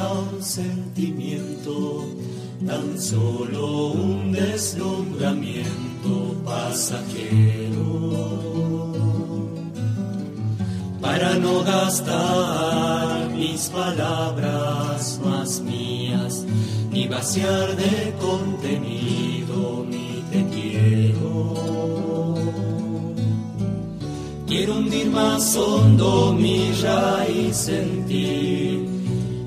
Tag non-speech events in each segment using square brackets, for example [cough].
un sentimiento, tan solo un deslumbramiento pasajero. Para no gastar mis palabras más mías, ni vaciar de contenido mi te quiero. Quiero hundir más hondo mi raíz en ti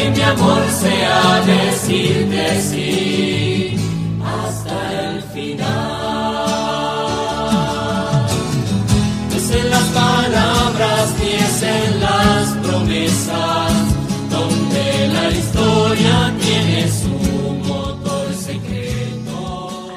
que mi amor sea decirte sí hasta el final. Es en las palabras ni es en las promesas, donde la historia tiene su motor secreto.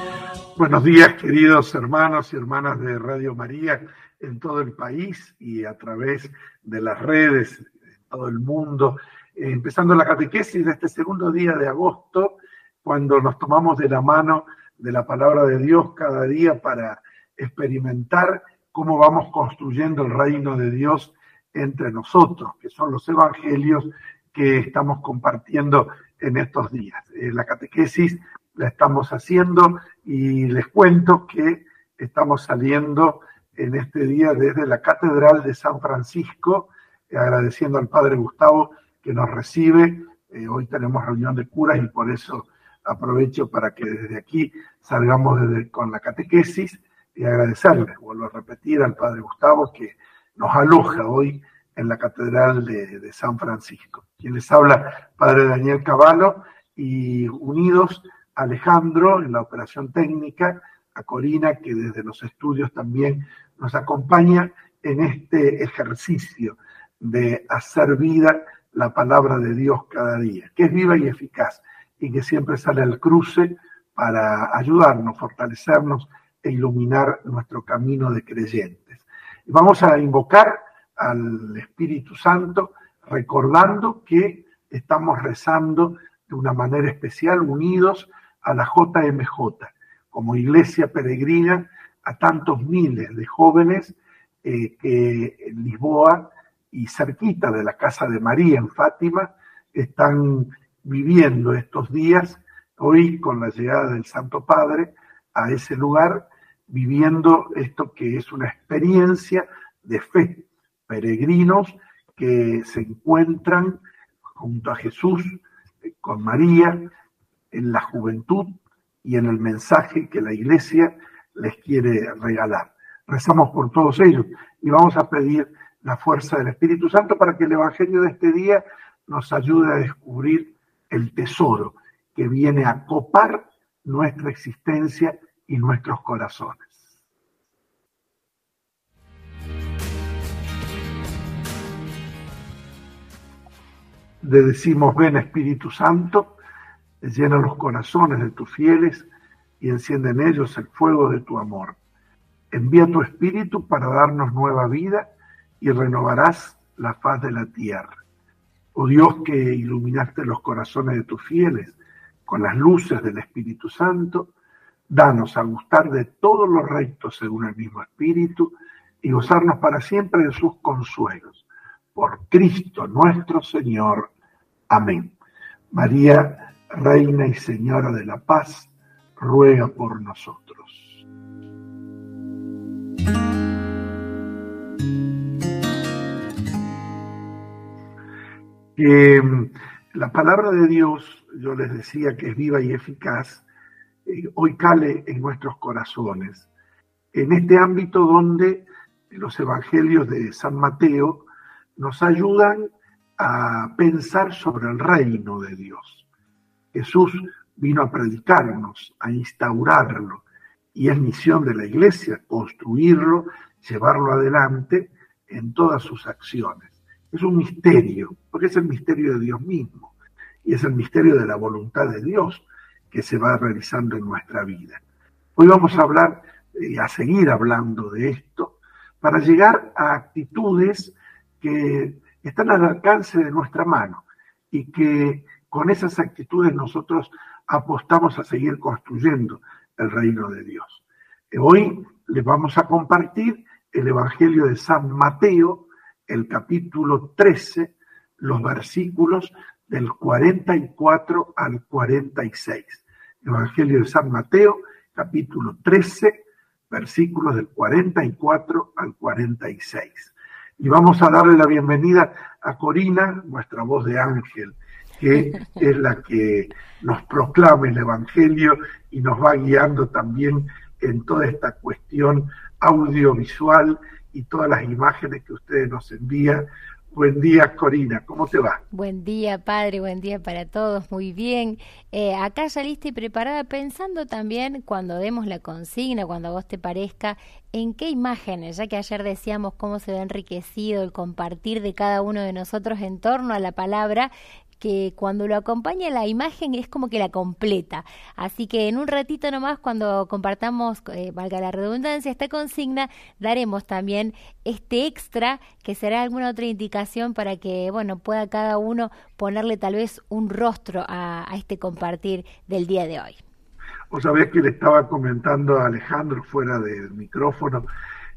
Buenos días, queridos hermanos y hermanas de Radio María en todo el país y a través de las redes en todo el mundo. Eh, empezando la catequesis de este segundo día de agosto, cuando nos tomamos de la mano de la palabra de Dios cada día para experimentar cómo vamos construyendo el reino de Dios entre nosotros, que son los evangelios que estamos compartiendo en estos días. Eh, la catequesis la estamos haciendo y les cuento que estamos saliendo en este día desde la Catedral de San Francisco, agradeciendo al Padre Gustavo que nos recibe. Eh, hoy tenemos reunión de curas y por eso aprovecho para que desde aquí salgamos con la catequesis y agradecerle, vuelvo a repetir al Padre Gustavo que nos aloja hoy en la Catedral de, de San Francisco. Quien les habla, Padre Daniel Cavallo, y unidos Alejandro en la operación técnica, a Corina que desde los estudios también nos acompaña en este ejercicio de hacer vida la palabra de Dios cada día, que es viva y eficaz y que siempre sale al cruce para ayudarnos, fortalecernos e iluminar nuestro camino de creyentes. Vamos a invocar al Espíritu Santo recordando que estamos rezando de una manera especial unidos a la JMJ, como iglesia peregrina a tantos miles de jóvenes eh, que en Lisboa y cerquita de la casa de María en Fátima están viviendo estos días, hoy con la llegada del Santo Padre a ese lugar, viviendo esto que es una experiencia de fe, peregrinos que se encuentran junto a Jesús, eh, con María, en la juventud y en el mensaje que la iglesia les quiere regalar. Rezamos por todos ellos y vamos a pedir la fuerza del Espíritu Santo para que el Evangelio de este día nos ayude a descubrir el tesoro que viene a copar nuestra existencia y nuestros corazones. Le decimos, ven Espíritu Santo, llena los corazones de tus fieles y enciende en ellos el fuego de tu amor. Envía tu Espíritu para darnos nueva vida y renovarás la faz de la tierra. Oh Dios que iluminaste los corazones de tus fieles con las luces del Espíritu Santo, danos a gustar de todos los rectos según el mismo Espíritu y gozarnos para siempre de sus consuelos. Por Cristo nuestro Señor. Amén. María, Reina y Señora de la Paz, ruega por nosotros. Que mm, la palabra de Dios, yo les decía que es viva y eficaz, eh, hoy cale en nuestros corazones, en este ámbito donde los evangelios de San Mateo nos ayudan a pensar sobre el reino de Dios. Jesús vino a predicarnos, a instaurarlo, y es misión de la iglesia construirlo, llevarlo adelante en todas sus acciones. Es un misterio, porque es el misterio de Dios mismo, y es el misterio de la voluntad de Dios que se va realizando en nuestra vida. Hoy vamos a hablar y a seguir hablando de esto para llegar a actitudes que están al alcance de nuestra mano y que con esas actitudes nosotros apostamos a seguir construyendo el reino de Dios. Hoy les vamos a compartir el Evangelio de San Mateo, el capítulo 13, los versículos del 44 al 46. Evangelio de San Mateo, capítulo 13, versículos del 44 al 46. Y vamos a darle la bienvenida a Corina, nuestra voz de ángel, que [laughs] es la que nos proclama el Evangelio y nos va guiando también en toda esta cuestión audiovisual y todas las imágenes que ustedes nos envían Buen día, Corina, ¿cómo te va? Buen día, padre, buen día para todos, muy bien. Eh, acá ya lista y preparada, pensando también cuando demos la consigna, cuando a vos te parezca, en qué imágenes, ya que ayer decíamos cómo se ve enriquecido el compartir de cada uno de nosotros en torno a la palabra, que cuando lo acompaña la imagen es como que la completa. Así que en un ratito nomás, cuando compartamos, eh, valga la redundancia, esta consigna, daremos también este extra que será alguna otra indicación para que, bueno, pueda cada uno ponerle tal vez un rostro a, este compartir del día de hoy. Vos sabés que le estaba comentando a Alejandro fuera del micrófono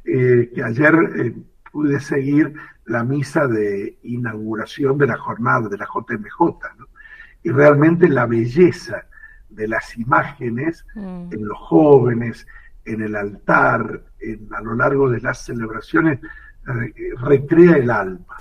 eh, que ayer eh, pude seguir la misa de inauguración de la jornada de la JMJ, y realmente la belleza de las imágenes mm. en los jóvenes, en el altar, en, a lo largo de las celebraciones, recrea el alma.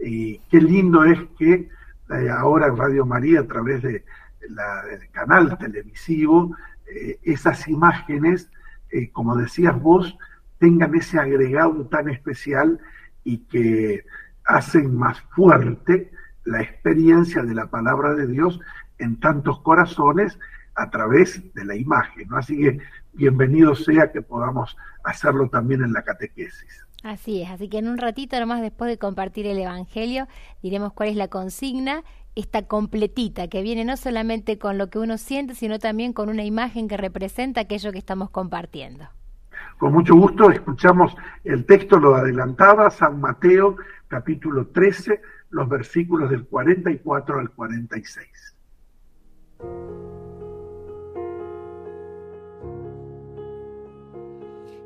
Y qué lindo es que eh, ahora Radio María, a través de del canal televisivo, eh, esas imágenes, eh, como decías vos, tengan ese agregado tan especial y que hacen más fuerte la experiencia de la palabra de Dios en tantos corazones a través de la imagen. Así que bienvenido sea que podamos hacerlo también en la catequesis. Así es, así que en un ratito nomás después de compartir el Evangelio diremos cuál es la consigna, esta completita, que viene no solamente con lo que uno siente, sino también con una imagen que representa aquello que estamos compartiendo. Con mucho gusto escuchamos el texto, lo adelantaba San Mateo capítulo 13, los versículos del 44 al 46.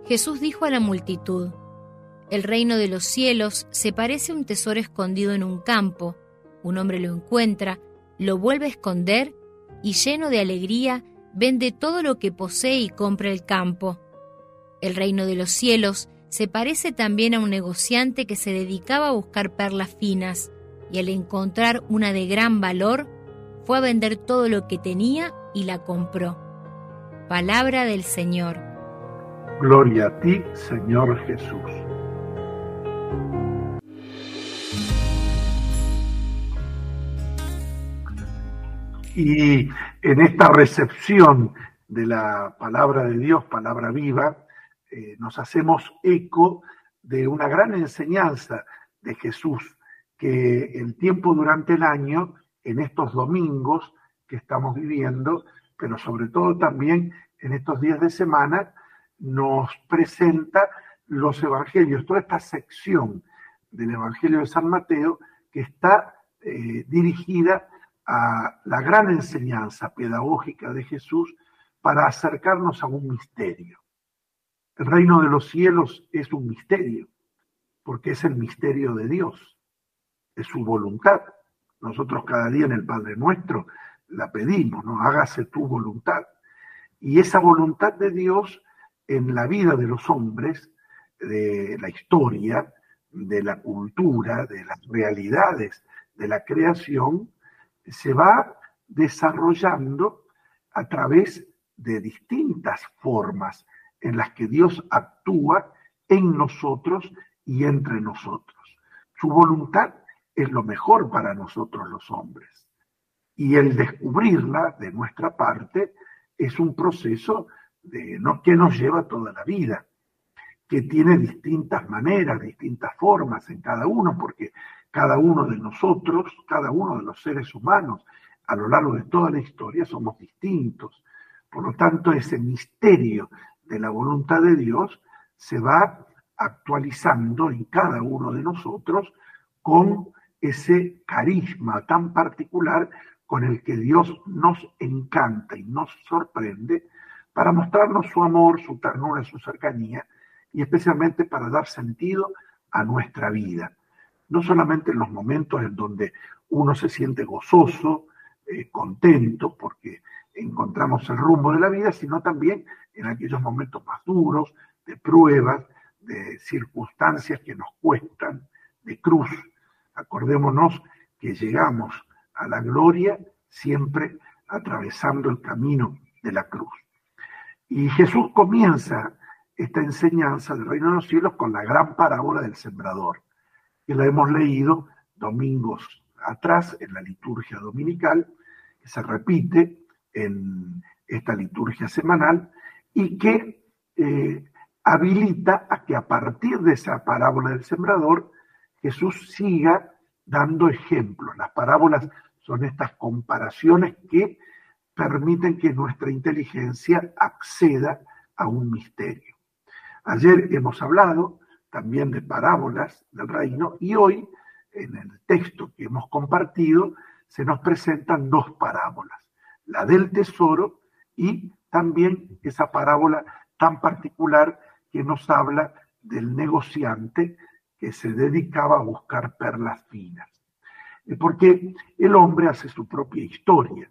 Jesús dijo a la multitud, El reino de los cielos se parece a un tesoro escondido en un campo. Un hombre lo encuentra, lo vuelve a esconder y lleno de alegría vende todo lo que posee y compra el campo. El reino de los cielos se parece también a un negociante que se dedicaba a buscar perlas finas y al encontrar una de gran valor, fue a vender todo lo que tenía y la compró. Palabra del Señor. Gloria a ti, Señor Jesús. Y en esta recepción de la palabra de Dios, palabra viva, eh, nos hacemos eco de una gran enseñanza de Jesús, que el tiempo durante el año, en estos domingos que estamos viviendo, pero sobre todo también en estos días de semana, nos presenta los evangelios, toda esta sección del Evangelio de San Mateo que está eh, dirigida a la gran enseñanza pedagógica de Jesús para acercarnos a un misterio. El reino de los cielos es un misterio, porque es el misterio de Dios, es su voluntad. Nosotros cada día en el Padre Nuestro la pedimos, ¿no? Hágase tu voluntad. Y esa voluntad de Dios en la vida de los hombres, de la historia, de la cultura, de las realidades de la creación, se va desarrollando a través de distintas formas en las que Dios actúa en nosotros y entre nosotros. Su voluntad es lo mejor para nosotros los hombres. Y el descubrirla de nuestra parte es un proceso de, ¿no? que nos lleva toda la vida, que tiene distintas maneras, distintas formas en cada uno, porque cada uno de nosotros, cada uno de los seres humanos, a lo largo de toda la historia somos distintos. Por lo tanto, ese misterio de la voluntad de Dios se va actualizando en cada uno de nosotros con ese carisma tan particular con el que Dios nos encanta y nos sorprende para mostrarnos su amor, su ternura, su cercanía y especialmente para dar sentido a nuestra vida. No solamente en los momentos en donde uno se siente gozoso, eh, contento, porque encontramos el rumbo de la vida, sino también en aquellos momentos más duros, de pruebas, de circunstancias que nos cuestan, de cruz. Acordémonos que llegamos a la gloria siempre atravesando el camino de la cruz. Y Jesús comienza esta enseñanza del reino de los cielos con la gran parábola del sembrador, que la hemos leído domingos atrás en la liturgia dominical, que se repite en esta liturgia semanal y que eh, habilita a que a partir de esa parábola del sembrador Jesús siga dando ejemplos. Las parábolas son estas comparaciones que permiten que nuestra inteligencia acceda a un misterio. Ayer hemos hablado también de parábolas del reino y hoy en el texto que hemos compartido se nos presentan dos parábolas, la del tesoro y también esa parábola tan particular que nos habla del negociante que se dedicaba a buscar perlas finas. Porque el hombre hace su propia historia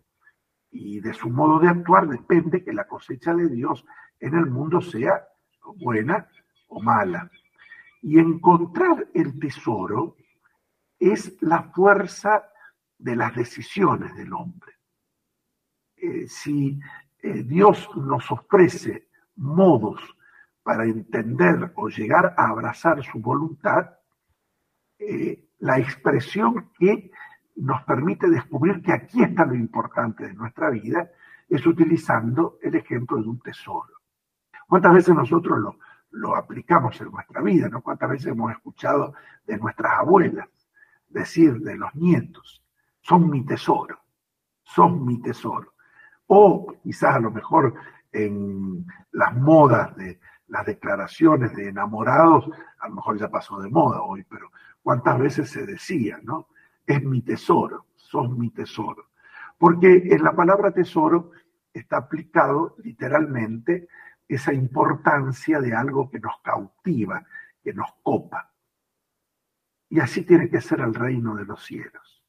y de su modo de actuar depende que la cosecha de Dios en el mundo sea buena o mala. Y encontrar el tesoro es la fuerza de las decisiones del hombre. Eh, si eh, Dios nos ofrece modos para entender o llegar a abrazar su voluntad, eh, la expresión que nos permite descubrir que aquí está lo importante de nuestra vida es utilizando el ejemplo de un tesoro. ¿Cuántas veces nosotros lo, lo aplicamos en nuestra vida? ¿no? ¿Cuántas veces hemos escuchado de nuestras abuelas decir de los nietos, son mi tesoro, son mi tesoro? O quizás a lo mejor en las modas de las declaraciones de enamorados, a lo mejor ya pasó de moda hoy, pero cuántas veces se decía, ¿no? Es mi tesoro, son mi tesoro. Porque en la palabra tesoro está aplicado literalmente esa importancia de algo que nos cautiva, que nos copa. Y así tiene que ser el reino de los cielos.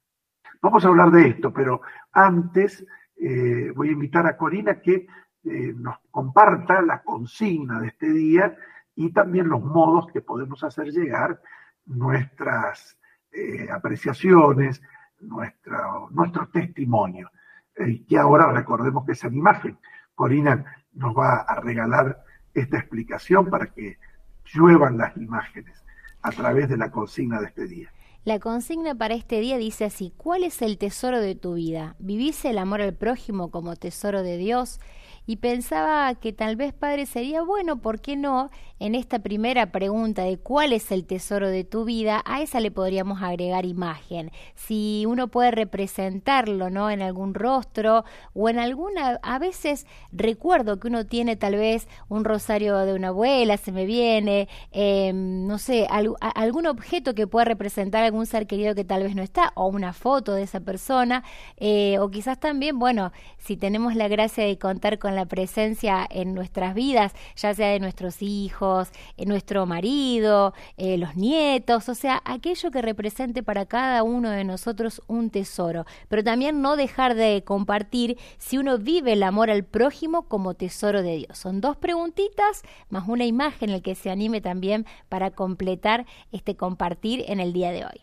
Vamos a hablar de esto, pero antes eh, voy a invitar a Corina que eh, nos comparta la consigna de este día y también los modos que podemos hacer llegar nuestras eh, apreciaciones, nuestro, nuestro testimonio. Y que ahora recordemos que es en imagen. Corina nos va a regalar esta explicación para que lluevan las imágenes a través de la consigna de este día. La consigna para este día dice así, ¿cuál es el tesoro de tu vida? ¿Vivís el amor al prójimo como tesoro de Dios? Y pensaba que tal vez, padre, sería bueno, ¿por qué no? En esta primera pregunta de cuál es el tesoro de tu vida, a esa le podríamos agregar imagen. Si uno puede representarlo, ¿no? En algún rostro o en alguna, a veces recuerdo que uno tiene tal vez un rosario de una abuela, se me viene, em, no sé, algún objeto que pueda representar algún ser querido que tal vez no está, o una foto de esa persona, eh, o quizás también, bueno, si tenemos la gracia de contar con la presencia en nuestras vidas, ya sea de nuestros hijos, en eh, nuestro marido, eh, los nietos, o sea, aquello que represente para cada uno de nosotros un tesoro. Pero también no dejar de compartir si uno vive el amor al prójimo como tesoro de Dios. Son dos preguntitas más una imagen en el que se anime también para completar este compartir en el día de hoy.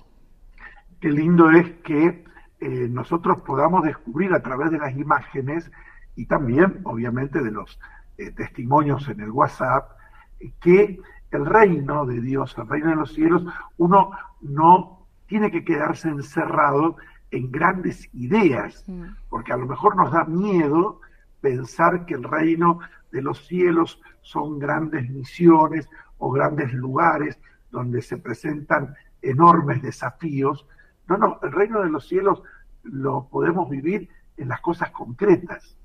Qué lindo es que eh, nosotros podamos descubrir a través de las imágenes y también, obviamente, de los eh, testimonios en el WhatsApp, que el reino de Dios, el reino de los cielos, uno no tiene que quedarse encerrado en grandes ideas, mm. porque a lo mejor nos da miedo pensar que el reino de los cielos son grandes misiones o grandes lugares donde se presentan enormes desafíos. No, no, el reino de los cielos lo podemos vivir en las cosas concretas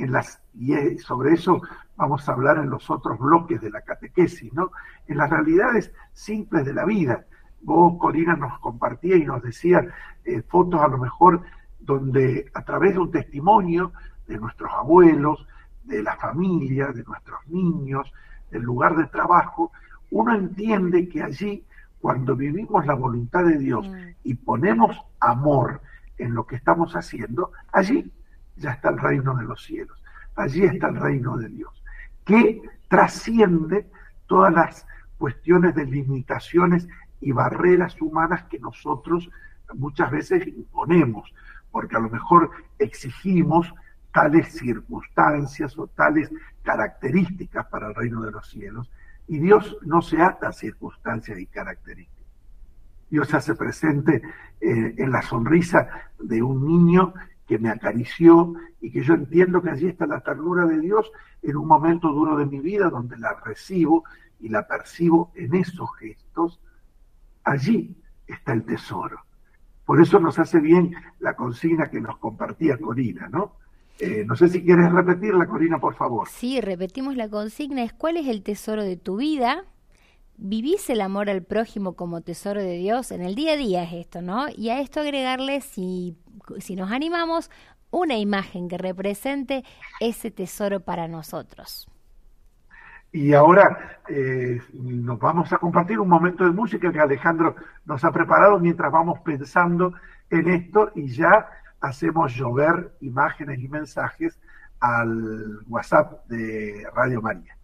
en las, y sobre eso vamos a hablar en los otros bloques de la catequesis, ¿no? En las realidades simples de la vida. Vos, Corina, nos compartía y nos decía eh, fotos a lo mejor donde a través de un testimonio de nuestros abuelos, de la familia, de nuestros niños, del lugar de trabajo, uno entiende que allí, cuando vivimos la voluntad de Dios mm. y ponemos amor en lo que estamos haciendo, allí ya está el reino de los cielos. Allí está el reino de Dios, que trasciende todas las cuestiones de limitaciones y barreras humanas que nosotros muchas veces imponemos, porque a lo mejor exigimos tales circunstancias o tales características para el reino de los cielos, y Dios no se ata a circunstancias y características. Dios se hace presente eh, en la sonrisa de un niño que me acarició y que yo entiendo que allí está la ternura de Dios en un momento duro de mi vida donde la recibo y la percibo en esos gestos, allí está el tesoro. Por eso nos hace bien la consigna que nos compartía Corina, ¿no? Eh, no sé si quieres repetirla, Corina, por favor. Sí, repetimos la consigna, es ¿cuál es el tesoro de tu vida? Vivís el amor al prójimo como tesoro de Dios, en el día a día es esto, ¿no? Y a esto agregarle, si, si nos animamos, una imagen que represente ese tesoro para nosotros. Y ahora eh, nos vamos a compartir un momento de música que Alejandro nos ha preparado mientras vamos pensando en esto y ya hacemos llover imágenes y mensajes al WhatsApp de Radio María.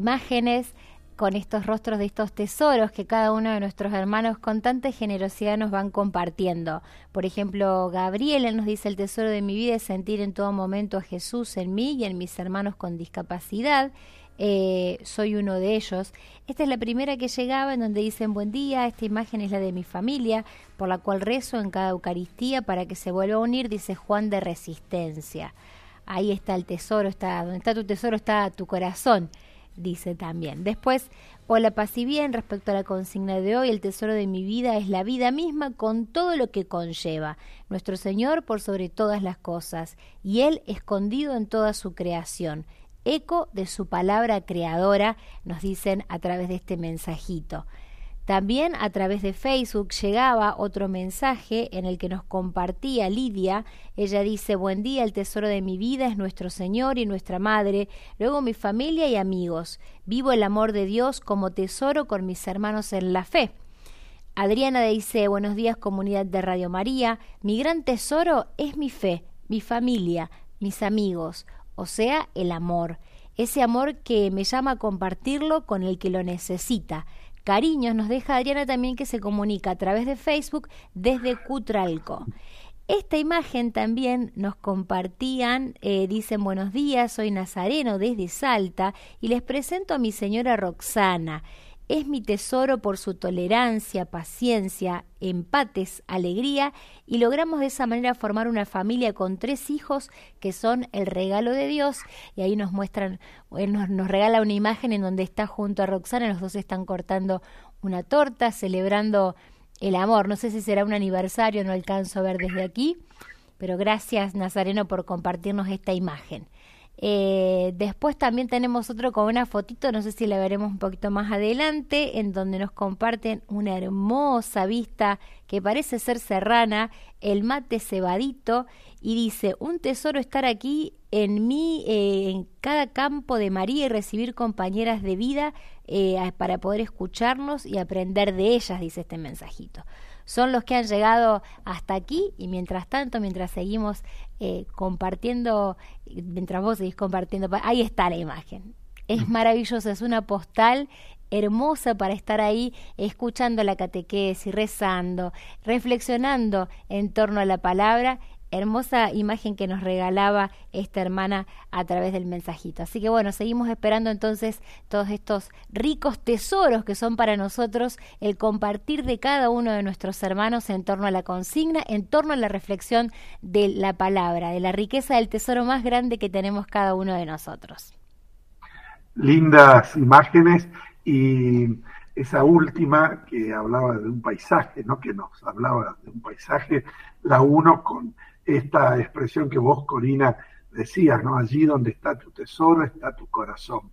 Imágenes con estos rostros de estos tesoros que cada uno de nuestros hermanos con tanta generosidad nos van compartiendo. Por ejemplo, Gabriela nos dice, el tesoro de mi vida es sentir en todo momento a Jesús en mí y en mis hermanos con discapacidad. Eh, soy uno de ellos. Esta es la primera que llegaba en donde dicen buen día, esta imagen es la de mi familia, por la cual rezo en cada Eucaristía para que se vuelva a unir, dice Juan de Resistencia. Ahí está el tesoro, está, donde está tu tesoro está tu corazón dice también. Después, hola paz y bien, respecto a la consigna de hoy, el tesoro de mi vida es la vida misma con todo lo que conlleva. Nuestro Señor por sobre todas las cosas, y Él escondido en toda su creación. Eco de su palabra creadora, nos dicen a través de este mensajito. También a través de Facebook llegaba otro mensaje en el que nos compartía Lidia. Ella dice, buen día, el tesoro de mi vida es nuestro Señor y nuestra Madre, luego mi familia y amigos. Vivo el amor de Dios como tesoro con mis hermanos en la fe. Adriana dice, buenos días comunidad de Radio María, mi gran tesoro es mi fe, mi familia, mis amigos, o sea, el amor ese amor que me llama a compartirlo con el que lo necesita, cariños nos deja Adriana también que se comunica a través de Facebook desde Cutralco. Esta imagen también nos compartían, eh, dicen buenos días, soy Nazareno desde Salta y les presento a mi señora Roxana es mi tesoro por su tolerancia, paciencia, empates, alegría y logramos de esa manera formar una familia con tres hijos que son el regalo de Dios y ahí nos muestran, eh, nos, nos regala una imagen en donde está junto a Roxana, los dos están cortando una torta, celebrando el amor. No sé si será un aniversario, no alcanzo a ver desde aquí, pero gracias Nazareno por compartirnos esta imagen. Eh, después también tenemos otro con una fotito, no sé si la veremos un poquito más adelante, en donde nos comparten una hermosa vista que parece ser serrana, el mate cebadito, y dice, un tesoro estar aquí en mí, eh, en cada campo de María y recibir compañeras de vida eh, para poder escucharnos y aprender de ellas, dice este mensajito son los que han llegado hasta aquí y mientras tanto, mientras seguimos eh, compartiendo, mientras vos seguís compartiendo, ahí está la imagen. Es maravilloso, es una postal hermosa para estar ahí escuchando la catequesis, rezando, reflexionando en torno a la palabra hermosa imagen que nos regalaba esta hermana a través del mensajito. Así que bueno, seguimos esperando entonces todos estos ricos tesoros que son para nosotros el compartir de cada uno de nuestros hermanos en torno a la consigna, en torno a la reflexión de la palabra, de la riqueza del tesoro más grande que tenemos cada uno de nosotros. Lindas imágenes y esa última que hablaba de un paisaje, ¿no? que nos hablaba de un paisaje, la uno con esta expresión que vos, Corina, decías, ¿no? Allí donde está tu tesoro está tu corazón.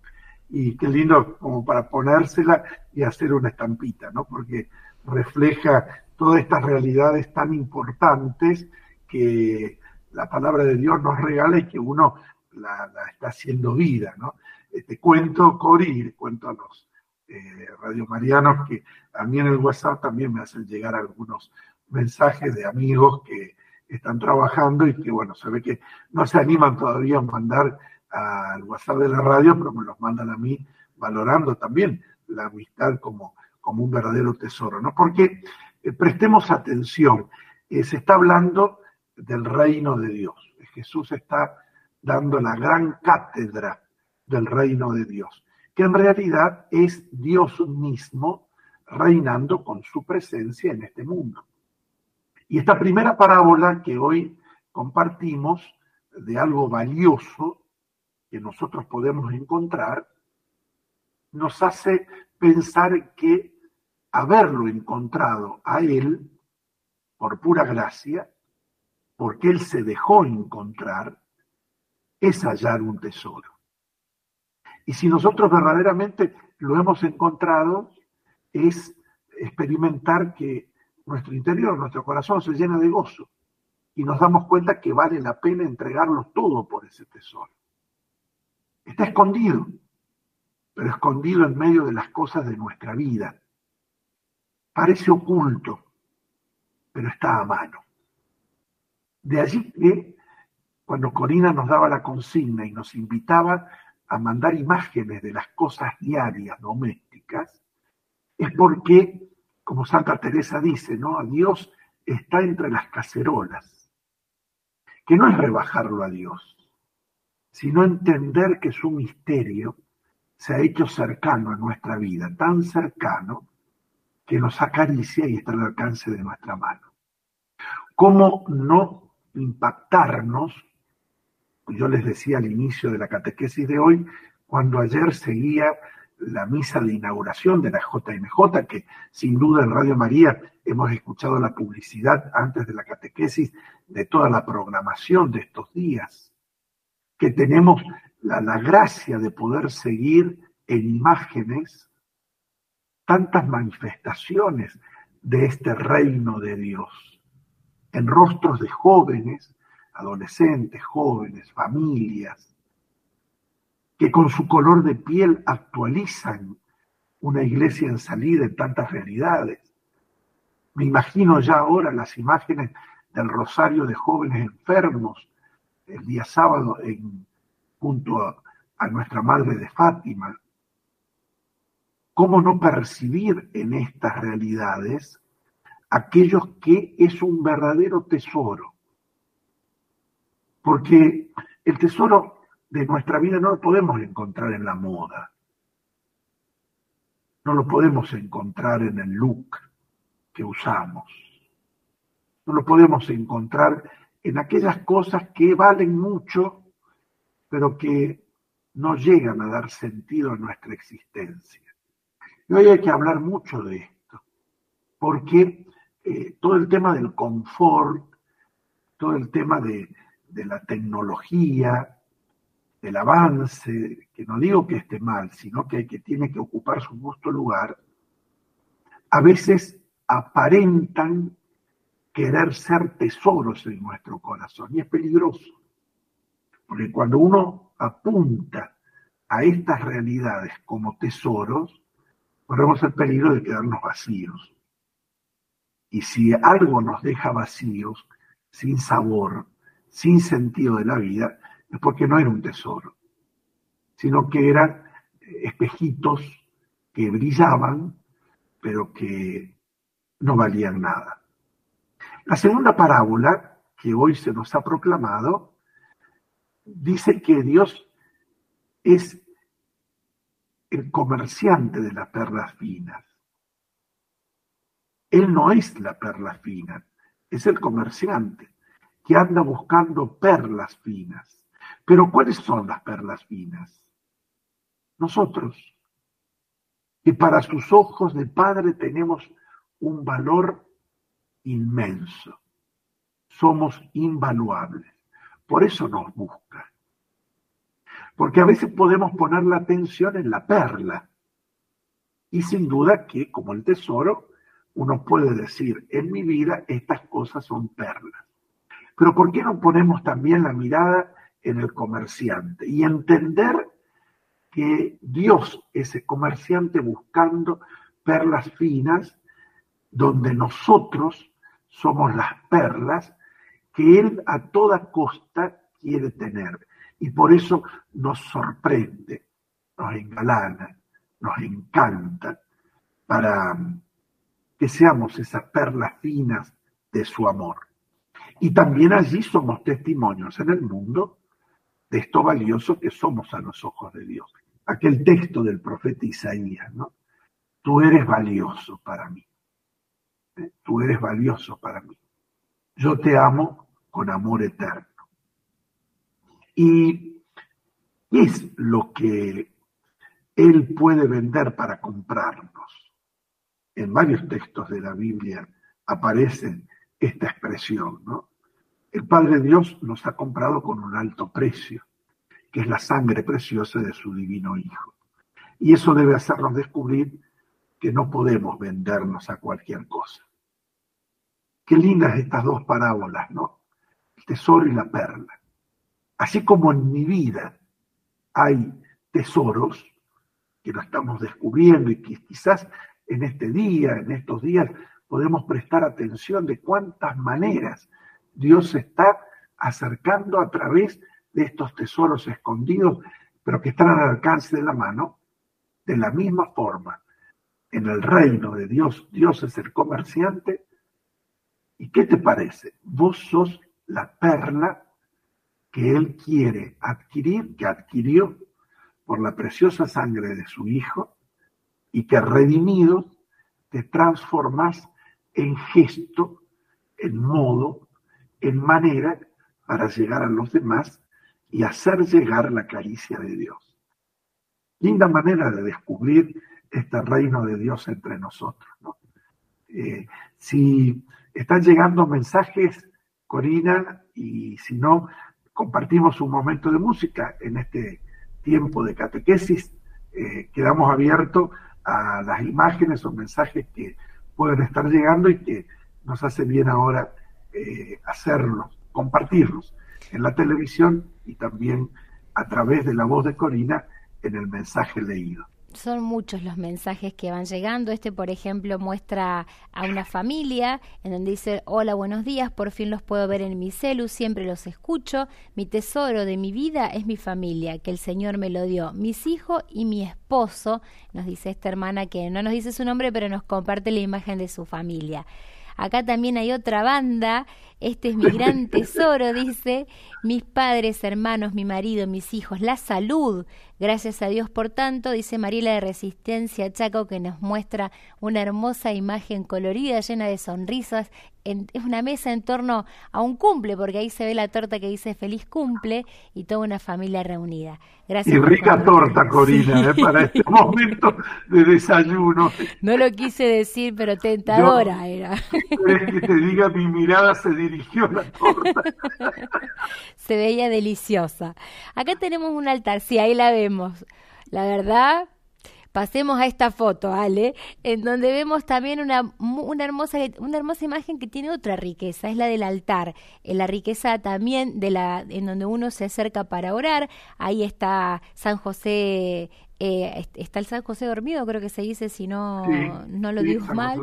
Y qué lindo como para ponérsela y hacer una estampita, ¿no? Porque refleja todas estas realidades tan importantes que la palabra de Dios nos regala y que uno la, está haciendo vida, ¿no? Te este cuento, Cori, y cuento a los eh, radiomarianos que a mí en el WhatsApp también me hacen llegar algunos mensajes de amigos que están trabajando y que, bueno, se ve que no se animan todavía a mandar al WhatsApp de la radio, pero me los mandan a mí valorando también la amistad como, como un verdadero tesoro, ¿no? Porque eh, prestemos atención, eh, se está hablando del reino de Dios. Jesús está dando la gran cátedra del reino de Dios, que en realidad es Dios mismo reinando con su presencia en este mundo. Y esta primera parábola que hoy compartimos de algo valioso que nosotros podemos encontrar, nos hace pensar que haberlo encontrado a Él por pura gracia, porque Él se dejó encontrar, es hallar un tesoro. Y si nosotros verdaderamente lo hemos encontrado, es experimentar que nuestro interior, nuestro corazón se llena de gozo y nos damos cuenta que vale la pena entregarlo todo por ese tesoro. Está escondido, pero escondido en medio de las cosas de nuestra vida. Parece oculto, pero está a mano. De allí que cuando Corina nos daba la consigna y nos invitaba a mandar imágenes de las cosas diarias, domésticas, es porque, como Santa Teresa dice, ¿no? A Dios está entre las cacerolas, que no es rebajarlo a Dios, sino entender que su misterio se ha hecho cercano a nuestra vida, tan cercano que nos acaricia y está al alcance de nuestra mano. ¿Cómo no impactarnos? Yo les decía al inicio de la catequesis de hoy, cuando ayer seguía la misa de inauguración de la JMJ, que sin duda en Radio María hemos escuchado la publicidad antes de la catequesis de toda la programación de estos días, que tenemos la, la gracia de poder seguir en imágenes tantas manifestaciones de este reino de Dios, en rostros de jóvenes, adolescentes, jóvenes, familias, que con su color de piel actualizan una iglesia en salida en tantas realidades. Me imagino ya ahora las imágenes del rosario de jóvenes enfermos el día sábado en, junto a, a nuestra Madre de Fátima. ¿Cómo no percibir en estas realidades aquellos que es un verdadero tesoro? Porque el tesoro de nuestra vida no lo podemos encontrar en la moda. No lo podemos encontrar en el look que usamos. No lo podemos encontrar en aquellas cosas que valen mucho, pero que no llegan a dar sentido a nuestra existencia. Y hoy hay que hablar mucho de esto, porque eh, todo el tema del confort, todo el tema de, de la tecnología, del avance, que no digo que esté mal, sino que, que tiene que ocupar su justo lugar, a veces aparentan querer ser tesoros en nuestro corazón y es peligroso. Porque cuando uno apunta a estas realidades como tesoros, corremos el peligro de quedarnos vacíos. Y si algo nos deja vacíos, sin sabor, sin sentido de la vida, es porque no era un tesoro, sino que eran espejitos que brillaban, pero que no valían nada. La segunda parábola que hoy se nos ha proclamado dice que Dios es el comerciante de las perlas finas. Él no es la perla fina, es el comerciante que anda buscando perlas finas. Pero ¿cuáles son las perlas finas? Nosotros, que para sus ojos de Padre tenemos un valor inmenso. Somos invaluables. Por eso nos busca. Porque a veces podemos poner la atención en la perla. Y sin duda que, como el tesoro, uno puede decir, en mi vida estas cosas son perlas. Pero ¿por qué no ponemos también la mirada en el comerciante y entender que Dios es el comerciante buscando perlas finas donde nosotros somos las perlas que Él a toda costa quiere tener. Y por eso nos sorprende, nos engalana, nos encanta, para que seamos esas perlas finas de su amor. Y también allí somos testimonios en el mundo de esto valioso que somos a los ojos de Dios. Aquel texto del profeta Isaías, ¿no? Tú eres valioso para mí. ¿Eh? Tú eres valioso para mí. Yo te amo con amor eterno. ¿Y qué es lo que Él puede vender para comprarnos? En varios textos de la Biblia aparece esta expresión, ¿no? El Padre Dios nos ha comprado con un alto precio, que es la sangre preciosa de su divino Hijo. Y eso debe hacernos descubrir que no podemos vendernos a cualquier cosa. Qué lindas estas dos parábolas, ¿no? El tesoro y la perla. Así como en mi vida hay tesoros que lo estamos descubriendo y que quizás en este día, en estos días, podemos prestar atención de cuántas maneras Dios está acercando a través de estos tesoros escondidos, pero que están al alcance de la mano, de la misma forma. En el reino de Dios, Dios es el comerciante. ¿Y qué te parece? Vos sos la perla que Él quiere adquirir, que adquirió por la preciosa sangre de su Hijo, y que redimido te transformas en gesto, en modo, en manera para llegar a los demás y hacer llegar la caricia de Dios. Linda manera de descubrir este reino de Dios entre nosotros. Eh, si están llegando mensajes, Corina, y si no, compartimos un momento de música en este tiempo de catequesis, eh, quedamos abiertos a las imágenes o mensajes que pueden estar llegando y que nos hace bien ahora eh, hacerlos, compartirlos en la televisión y también a través de la voz de Corina en el mensaje leído son muchos los mensajes que van llegando. Este, por ejemplo, muestra a una familia en donde dice, hola, buenos días, por fin los puedo ver en mi celu, siempre los escucho. Mi tesoro de mi vida es mi familia, que el Señor me lo dio, mis hijos y mi esposo, nos dice esta hermana que no nos dice su nombre, pero nos comparte la imagen de su familia. Acá también hay otra banda, este es mi gran [laughs] tesoro, dice, mis padres, hermanos, mi marido, mis hijos, la salud. Gracias a Dios por tanto, dice Mariela de Resistencia Chaco, que nos muestra una hermosa imagen colorida, llena de sonrisas. es una mesa en torno a un cumple, porque ahí se ve la torta que dice feliz cumple y toda una familia reunida. Gracias. Y rica torta, Corina, ¿eh? para este [laughs] momento de desayuno. No lo quise decir, pero tentadora era. Es que te diga, mi mirada se dirigió a la torta. [laughs] se veía deliciosa. Acá tenemos un altar, sí, ahí la vemos. La verdad, pasemos a esta foto, Ale, en donde vemos también una, una, hermosa, una hermosa imagen que tiene otra riqueza, es la del altar, en la riqueza también de la, en donde uno se acerca para orar, ahí está San José eh, está el San José dormido, creo que se dice, si no, no lo digo mal.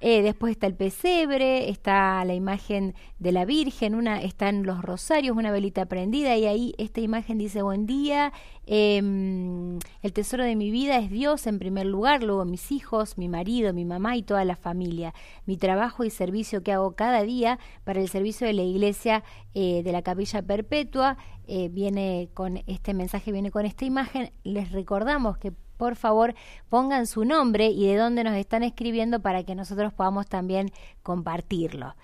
Eh, después está el pesebre, está la imagen de la Virgen, una, están los rosarios, una velita prendida, y ahí esta imagen dice, buen día, em, el tesoro de mi vida es Dios en primer lugar, luego mis hijos, mi marido, mi mamá y toda la familia. Mi trabajo y servicio que hago cada día para el servicio de la iglesia eh, de la Capilla Perpetua eh, viene con este mensaje, viene con esta imagen. Les recordamos que por favor pongan su nombre y de dónde nos están escribiendo para que nosotros podamos también compartirlo.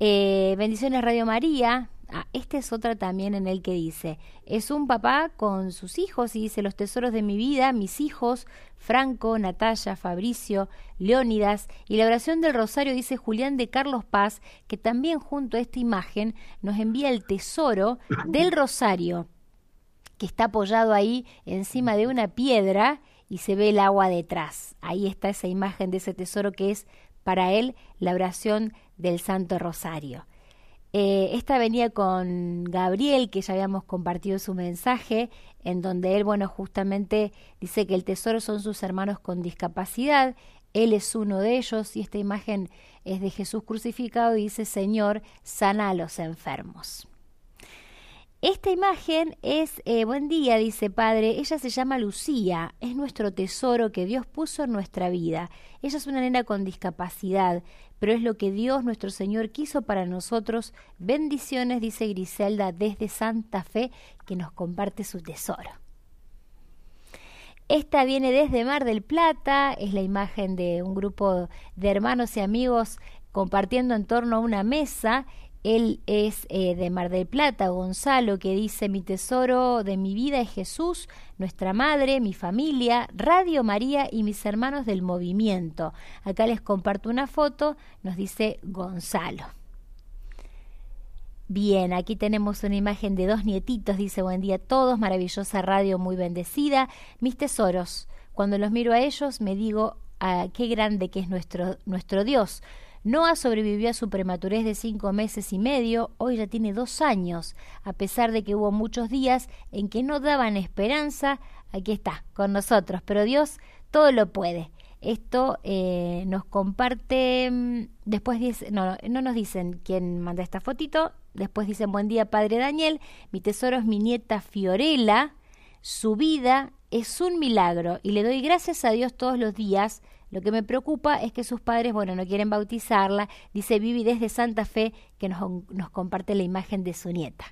Eh, bendiciones Radio María, Ah, este es otra también en el que dice, es un papá con sus hijos y dice, los tesoros de mi vida, mis hijos, Franco, Natalia, Fabricio, Leónidas, y la oración del rosario dice Julián de Carlos Paz, que también junto a esta imagen nos envía el tesoro del rosario, que está apoyado ahí encima de una piedra y se ve el agua detrás. Ahí está esa imagen de ese tesoro que es para él la oración del Santo Rosario. Eh, esta venía con Gabriel, que ya habíamos compartido su mensaje, en donde él, bueno, justamente dice que el tesoro son sus hermanos con discapacidad, él es uno de ellos, y esta imagen es de Jesús crucificado y dice, Señor, sana a los enfermos. Esta imagen es, eh, buen día, dice Padre, ella se llama Lucía, es nuestro tesoro que Dios puso en nuestra vida. Ella es una nena con discapacidad, pero es lo que Dios nuestro Señor quiso para nosotros. Bendiciones, dice Griselda desde Santa Fe, que nos comparte su tesoro. Esta viene desde Mar del Plata, es la imagen de un grupo de hermanos y amigos compartiendo en torno a una mesa él es eh, de Mar del Plata, Gonzalo, que dice, mi tesoro de mi vida es Jesús, nuestra madre, mi familia, Radio María y mis hermanos del movimiento. Acá les comparto una foto, nos dice Gonzalo. Bien, aquí tenemos una imagen de dos nietitos, dice buen día a todos, maravillosa radio, muy bendecida. Mis tesoros, cuando los miro a ellos me digo, ah, qué grande que es nuestro, nuestro Dios Noah sobrevivió a su prematurez de cinco meses y medio, hoy ya tiene dos años, a pesar de que hubo muchos días en que no daban esperanza, aquí está, con nosotros, pero Dios todo lo puede. Esto eh, nos comparte, mm, después dice, no, no nos dicen quién manda esta fotito, después dicen buen día padre Daniel, mi tesoro es mi nieta Fiorella, su vida es un milagro y le doy gracias a Dios todos los días. Lo que me preocupa es que sus padres, bueno, no quieren bautizarla. Dice Vivi desde Santa Fe que nos, nos comparte la imagen de su nieta.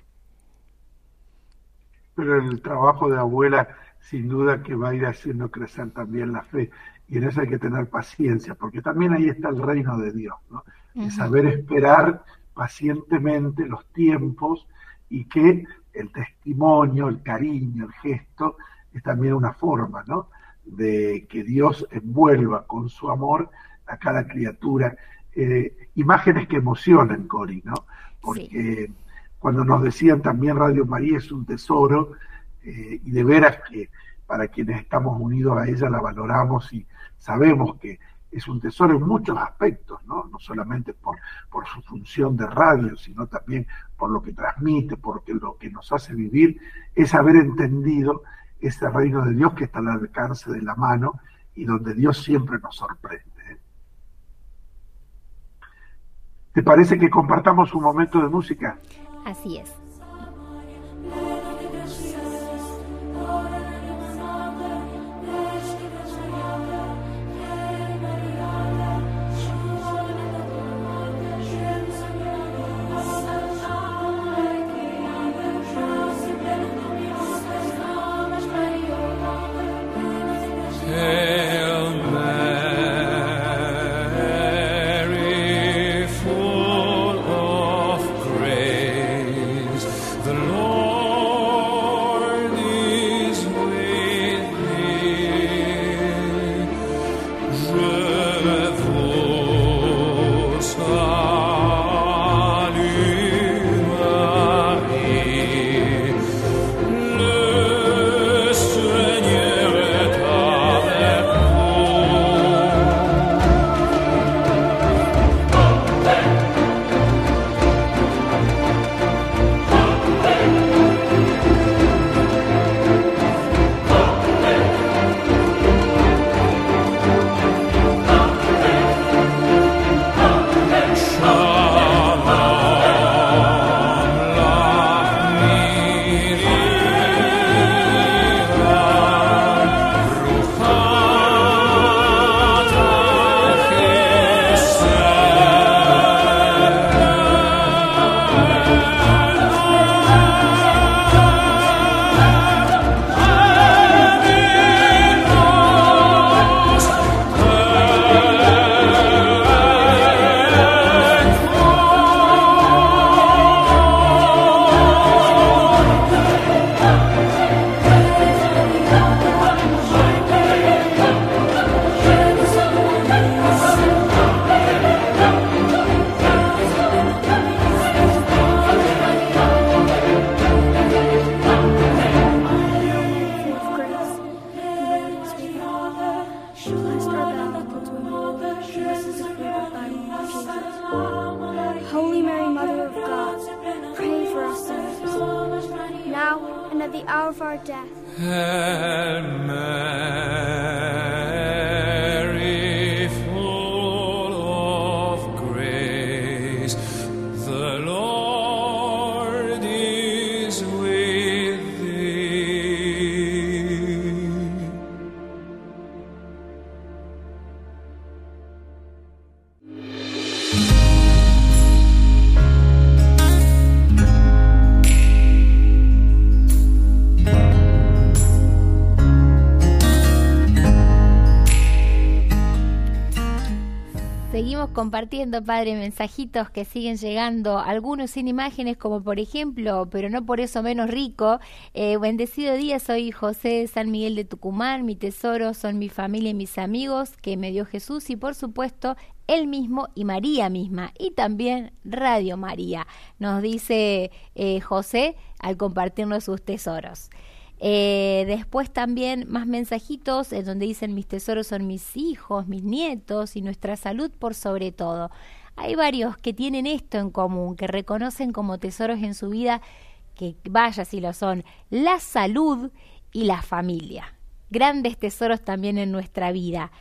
Pero el trabajo de abuela sin duda que va a ir haciendo crecer también la fe. Y en eso hay que tener paciencia, porque también ahí está el reino de Dios, ¿no? saber esperar pacientemente los tiempos y que el testimonio, el cariño, el gesto es también una forma, ¿no? De que Dios envuelva con su amor a cada criatura. Eh, imágenes que emocionan, Cori, ¿no? Porque cuando nos decían también Radio María es un tesoro, eh, y de veras que para quienes estamos unidos a ella la valoramos y sabemos que es un tesoro en muchos aspectos, ¿no? No solamente por, por su función de radio, sino también por lo que transmite, porque lo que nos hace vivir es haber entendido ese reino de Dios que está al alcance de la mano y donde Dios siempre nos sorprende. ¿Te parece que compartamos un momento de música? Así es. Compartiendo, padre, mensajitos que siguen llegando, algunos sin imágenes, como por ejemplo, pero no por eso menos rico. Eh, bendecido día, soy José San Miguel de Tucumán, mi tesoro son mi familia y mis amigos que me dio Jesús y por supuesto él mismo y María misma y también Radio María, nos dice eh, José al compartirnos sus tesoros. Eh, después también más mensajitos en donde dicen mis tesoros son mis hijos, mis nietos y nuestra salud por sobre todo. Hay varios que tienen esto en común, que reconocen como tesoros en su vida, que vaya si lo son, la salud y la familia. Grandes tesoros también en nuestra vida.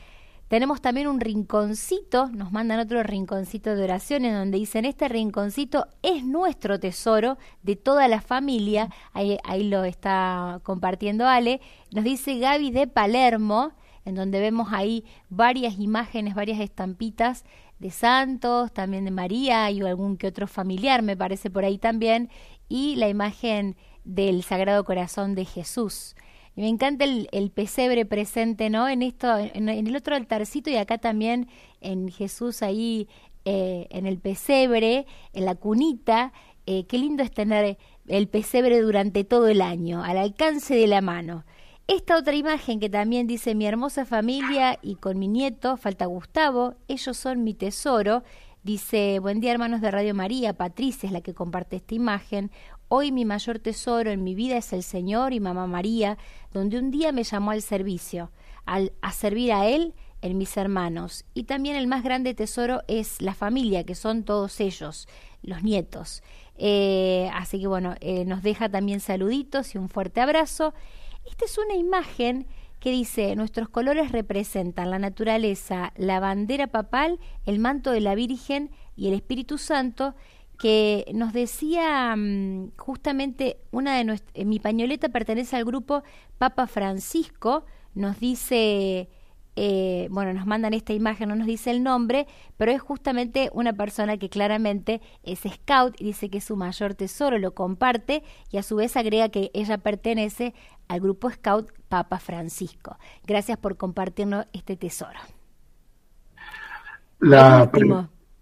Tenemos también un rinconcito, nos mandan otro rinconcito de oraciones donde dicen, este rinconcito es nuestro tesoro de toda la familia, ahí, ahí lo está compartiendo Ale, nos dice Gaby de Palermo, en donde vemos ahí varias imágenes, varias estampitas de santos, también de María y algún que otro familiar, me parece por ahí también, y la imagen del Sagrado Corazón de Jesús me encanta el, pesebre presente, ¿no? En esto, en, el otro altarcito y acá también en Jesús ahí eh, en el pesebre, en la cunita. Eh, qué lindo es tener el pesebre durante todo el año, al alcance de la mano. Esta otra imagen que también dice mi hermosa familia y con mi nieto, falta Gustavo, ellos son mi tesoro. Dice, buen día hermanos de Radio María, Patricia es la que comparte esta imagen. Hoy mi mayor tesoro en mi vida es el Señor y Mamá María, donde un día me llamó al servicio, al, a servir a Él en mis hermanos. Y también el más grande tesoro es la familia, que son todos ellos, los nietos. Eh, así que bueno, eh, nos deja también saluditos y un fuerte abrazo. Esta es una imagen que dice, nuestros colores representan la naturaleza, la bandera papal, el manto de la Virgen y el Espíritu Santo, que nos decía mm, justamente una de nuestras, mi pañoleta pertenece al grupo Papa Francisco, nos dice, eh, bueno, nos mandan esta imagen, no nos dice el nombre, pero es justamente una persona que claramente es scout y dice que es su mayor tesoro, lo comparte y a su vez agrega que ella pertenece al grupo scout Papa Francisco. Gracias por compartirnos este tesoro. La,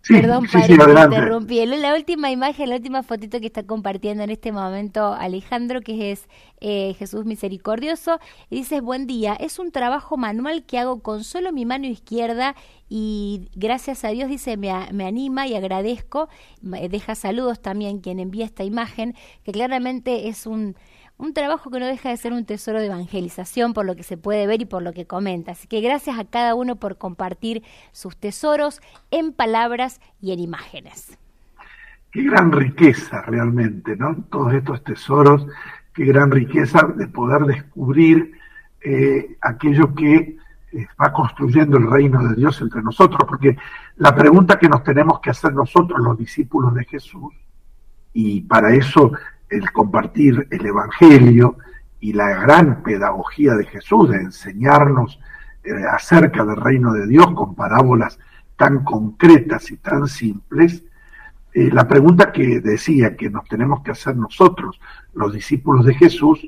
Perdón, padre, interrumpí. La última imagen, la última fotito que está compartiendo en este momento Alejandro, que es eh, Jesús Misericordioso, y dice, buen día, es un trabajo manual que hago con solo mi mano izquierda y gracias a Dios, dice, me, me anima y agradezco, deja saludos también quien envía esta imagen, que claramente es un un trabajo que no deja de ser un tesoro de evangelización por lo que se puede ver y por lo que comenta. Así que gracias a cada uno por compartir sus tesoros en palabras y en imágenes. Qué gran riqueza realmente, ¿no? Todos estos tesoros, qué gran riqueza de poder descubrir eh, aquello que eh, va construyendo el reino de Dios entre nosotros, porque la pregunta que nos tenemos que hacer nosotros, los discípulos de Jesús, y para eso el compartir el Evangelio y la gran pedagogía de Jesús de enseñarnos eh, acerca del reino de Dios con parábolas tan concretas y tan simples, eh, la pregunta que decía que nos tenemos que hacer nosotros, los discípulos de Jesús,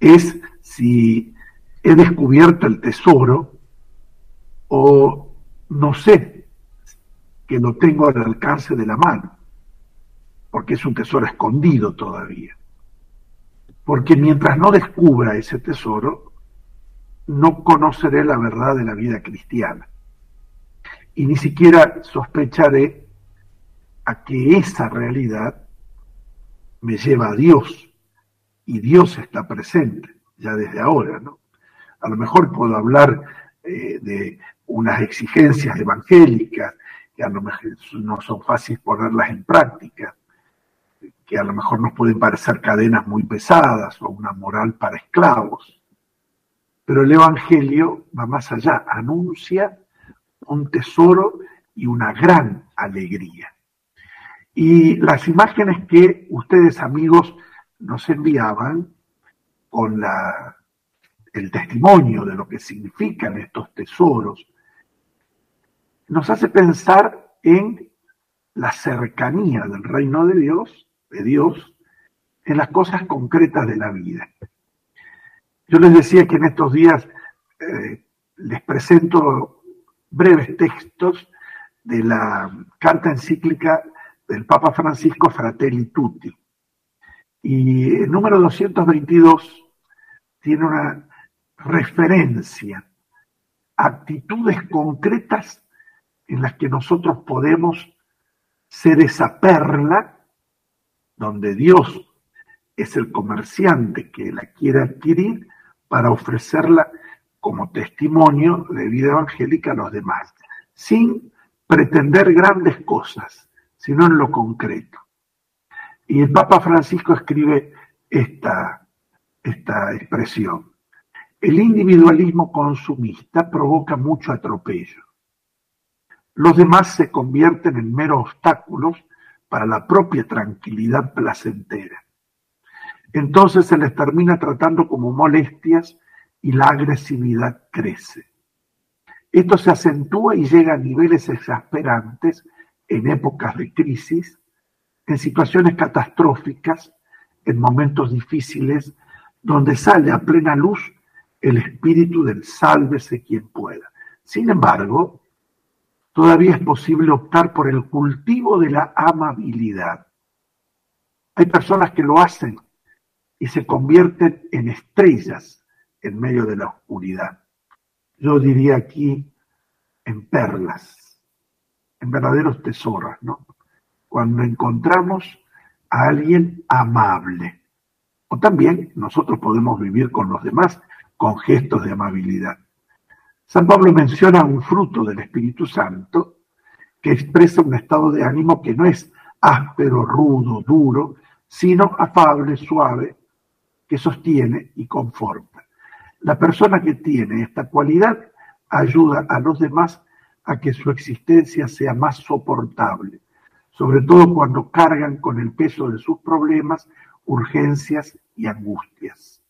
es si he descubierto el tesoro o no sé que lo tengo al alcance de la mano porque es un tesoro escondido todavía. Porque mientras no descubra ese tesoro, no conoceré la verdad de la vida cristiana. Y ni siquiera sospecharé a que esa realidad me lleva a Dios. Y Dios está presente ya desde ahora. A lo mejor puedo hablar eh, de unas exigencias evangélicas que a lo mejor no son fáciles ponerlas en práctica, que a lo mejor nos pueden parecer cadenas muy pesadas o una moral para esclavos. Pero el Evangelio va más allá, anuncia un tesoro y una gran alegría. Y las imágenes que ustedes amigos nos enviaban con el testimonio de lo que significan estos tesoros, nos hace pensar en la cercanía del reino de Dios de Dios en las cosas concretas de la vida. Yo les decía que en estos días eh, les presento breves textos de la carta encíclica del Papa Francisco Fratelli Tutti. Y el número 222 tiene una referencia, actitudes concretas en las que nosotros podemos ser esa perla donde Dios es el comerciante que la quiere adquirir para ofrecerla como testimonio de vida evangélica a los demás, sin pretender grandes cosas, sino en lo concreto. Y el Papa Francisco escribe esta, esta expresión. El individualismo consumista provoca mucho atropello. Los demás se convierten en meros obstáculos para la propia tranquilidad placentera. Entonces se les termina tratando como molestias y la agresividad crece. Esto se acentúa y llega a niveles exasperantes en épocas de crisis, en situaciones catastróficas, en momentos difíciles, donde sale a plena luz el espíritu del sálvese quien pueda. Sin embargo, todavía es posible optar por el cultivo de la amabilidad. Hay personas que lo hacen y se convierten en estrellas en medio de la oscuridad. Yo diría aquí en perlas, en verdaderos tesoros, ¿no? Cuando encontramos a alguien amable. O también nosotros podemos vivir con los demás con gestos de amabilidad. San Pablo menciona un fruto del Espíritu Santo que expresa un estado de ánimo que no es áspero, rudo, duro, sino afable, suave, que sostiene y conforta. La persona que tiene esta cualidad ayuda a los demás a que su existencia sea más soportable, sobre todo cuando cargan con el peso de sus problemas, urgencias y angustias.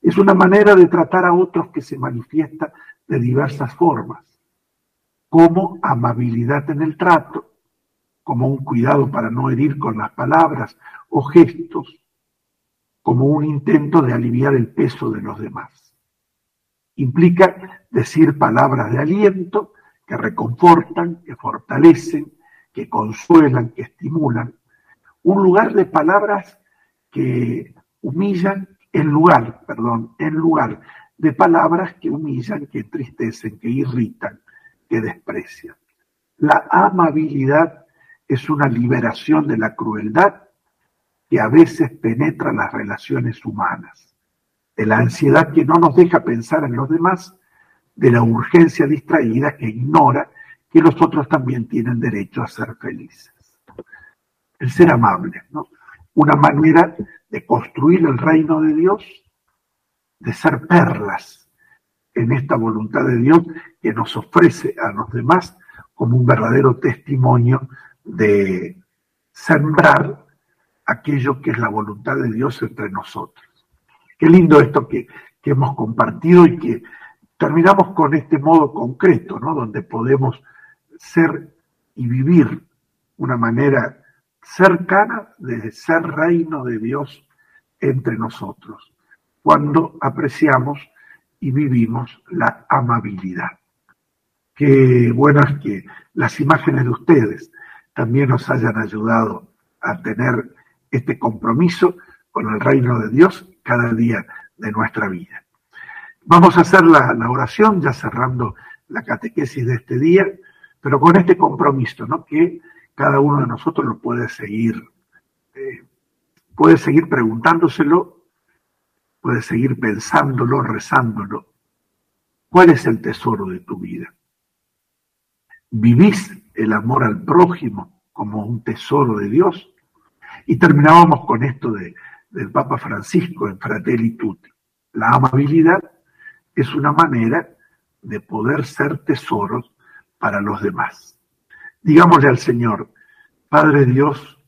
Es una manera de tratar a otros que se manifiesta de diversas formas, como amabilidad en el trato, como un cuidado para no herir con las palabras o gestos, como un intento de aliviar el peso de los demás. Implica decir palabras de aliento que reconfortan, que fortalecen, que consuelan, que estimulan. Un lugar de palabras que humillan, en lugar, perdón, en lugar de palabras que humillan, que entristecen, que irritan, que desprecian. La amabilidad es una liberación de la crueldad que a veces penetra las relaciones humanas, de la ansiedad que no nos deja pensar en los demás, de la urgencia distraída que ignora que los otros también tienen derecho a ser felices. El ser amable, ¿no? Una manera de construir el reino de Dios, de ser perlas en esta voluntad de Dios que nos ofrece a los demás como un verdadero testimonio de sembrar aquello que es la voluntad de Dios entre nosotros. Qué lindo esto que, hemos compartido y que terminamos con este modo concreto, ¿no? Donde podemos ser y vivir una manera cercana de ser reino de Dios entre nosotros, cuando apreciamos y vivimos la amabilidad. Qué bueno es que las imágenes de ustedes también nos hayan ayudado a tener este compromiso con el reino de Dios cada día de nuestra vida. Vamos a hacer la, oración, ya cerrando la catequesis de este día, pero con este compromiso, ¿no? Que cada uno de nosotros lo puede seguir, eh, puede seguir preguntándoselo, puede seguir pensándolo, rezándolo. ¿Cuál es el tesoro de tu vida? ¿Vivís el amor al prójimo como un tesoro de Dios? Y terminábamos con esto de, del Papa Francisco en Fratelli Tutti. La amabilidad es una manera de poder ser tesoros para los demás. Digámosle al Señor, Padre Dios,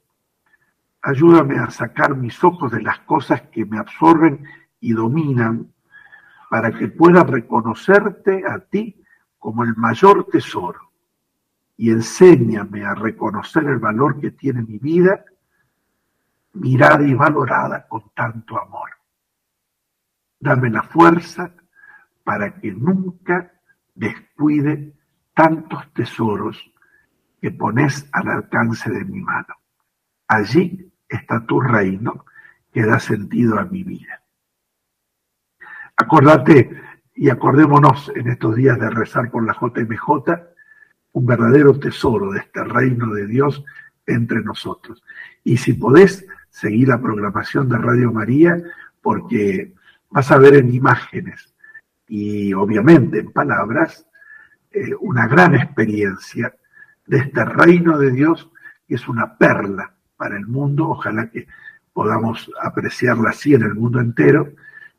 ayúdame a sacar mis ojos de las cosas que me absorben y dominan para que pueda reconocerte a ti como el mayor tesoro y enséñame a reconocer el valor que tiene mi vida mirada y valorada con tanto amor. Dame la fuerza para que nunca descuide tantos tesoros que pones al alcance de mi mano. Allí está tu reino que da sentido a mi vida. Acordate y acordémonos en estos días de rezar por la JMJ, un verdadero tesoro de este reino de Dios entre nosotros. Y si podés, seguir la programación de Radio María porque vas a ver en imágenes y obviamente en palabras eh, una gran experiencia de este reino de Dios que es una perla para el mundo. Ojalá que podamos apreciarla así en el mundo entero,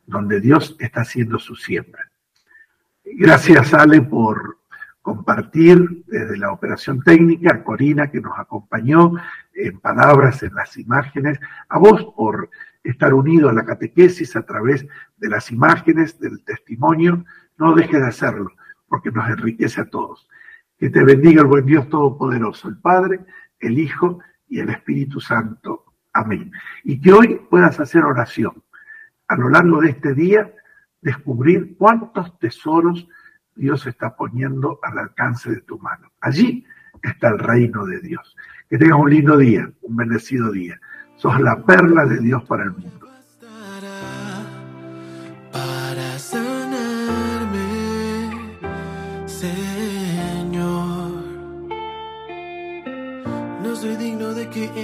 donde Dios está haciendo su siembra. Gracias, Ale, por compartir desde la operación técnica, Corina, que nos acompañó en palabras, en las imágenes, a vos por estar unido a la catequesis a través de las imágenes, del testimonio, no dejes de hacerlo, porque nos enriquece a todos. Que te bendiga el buen Dios Todopoderoso, el Padre, el Hijo y el Espíritu Santo. Amén. Y que hoy puedas hacer oración. A lo largo de este día, descubrir cuántos tesoros Dios está poniendo al alcance de tu mano. Allí está el reino de Dios. Que tengas un lindo día, un bendecido día. Sos la perla de Dios para el mundo.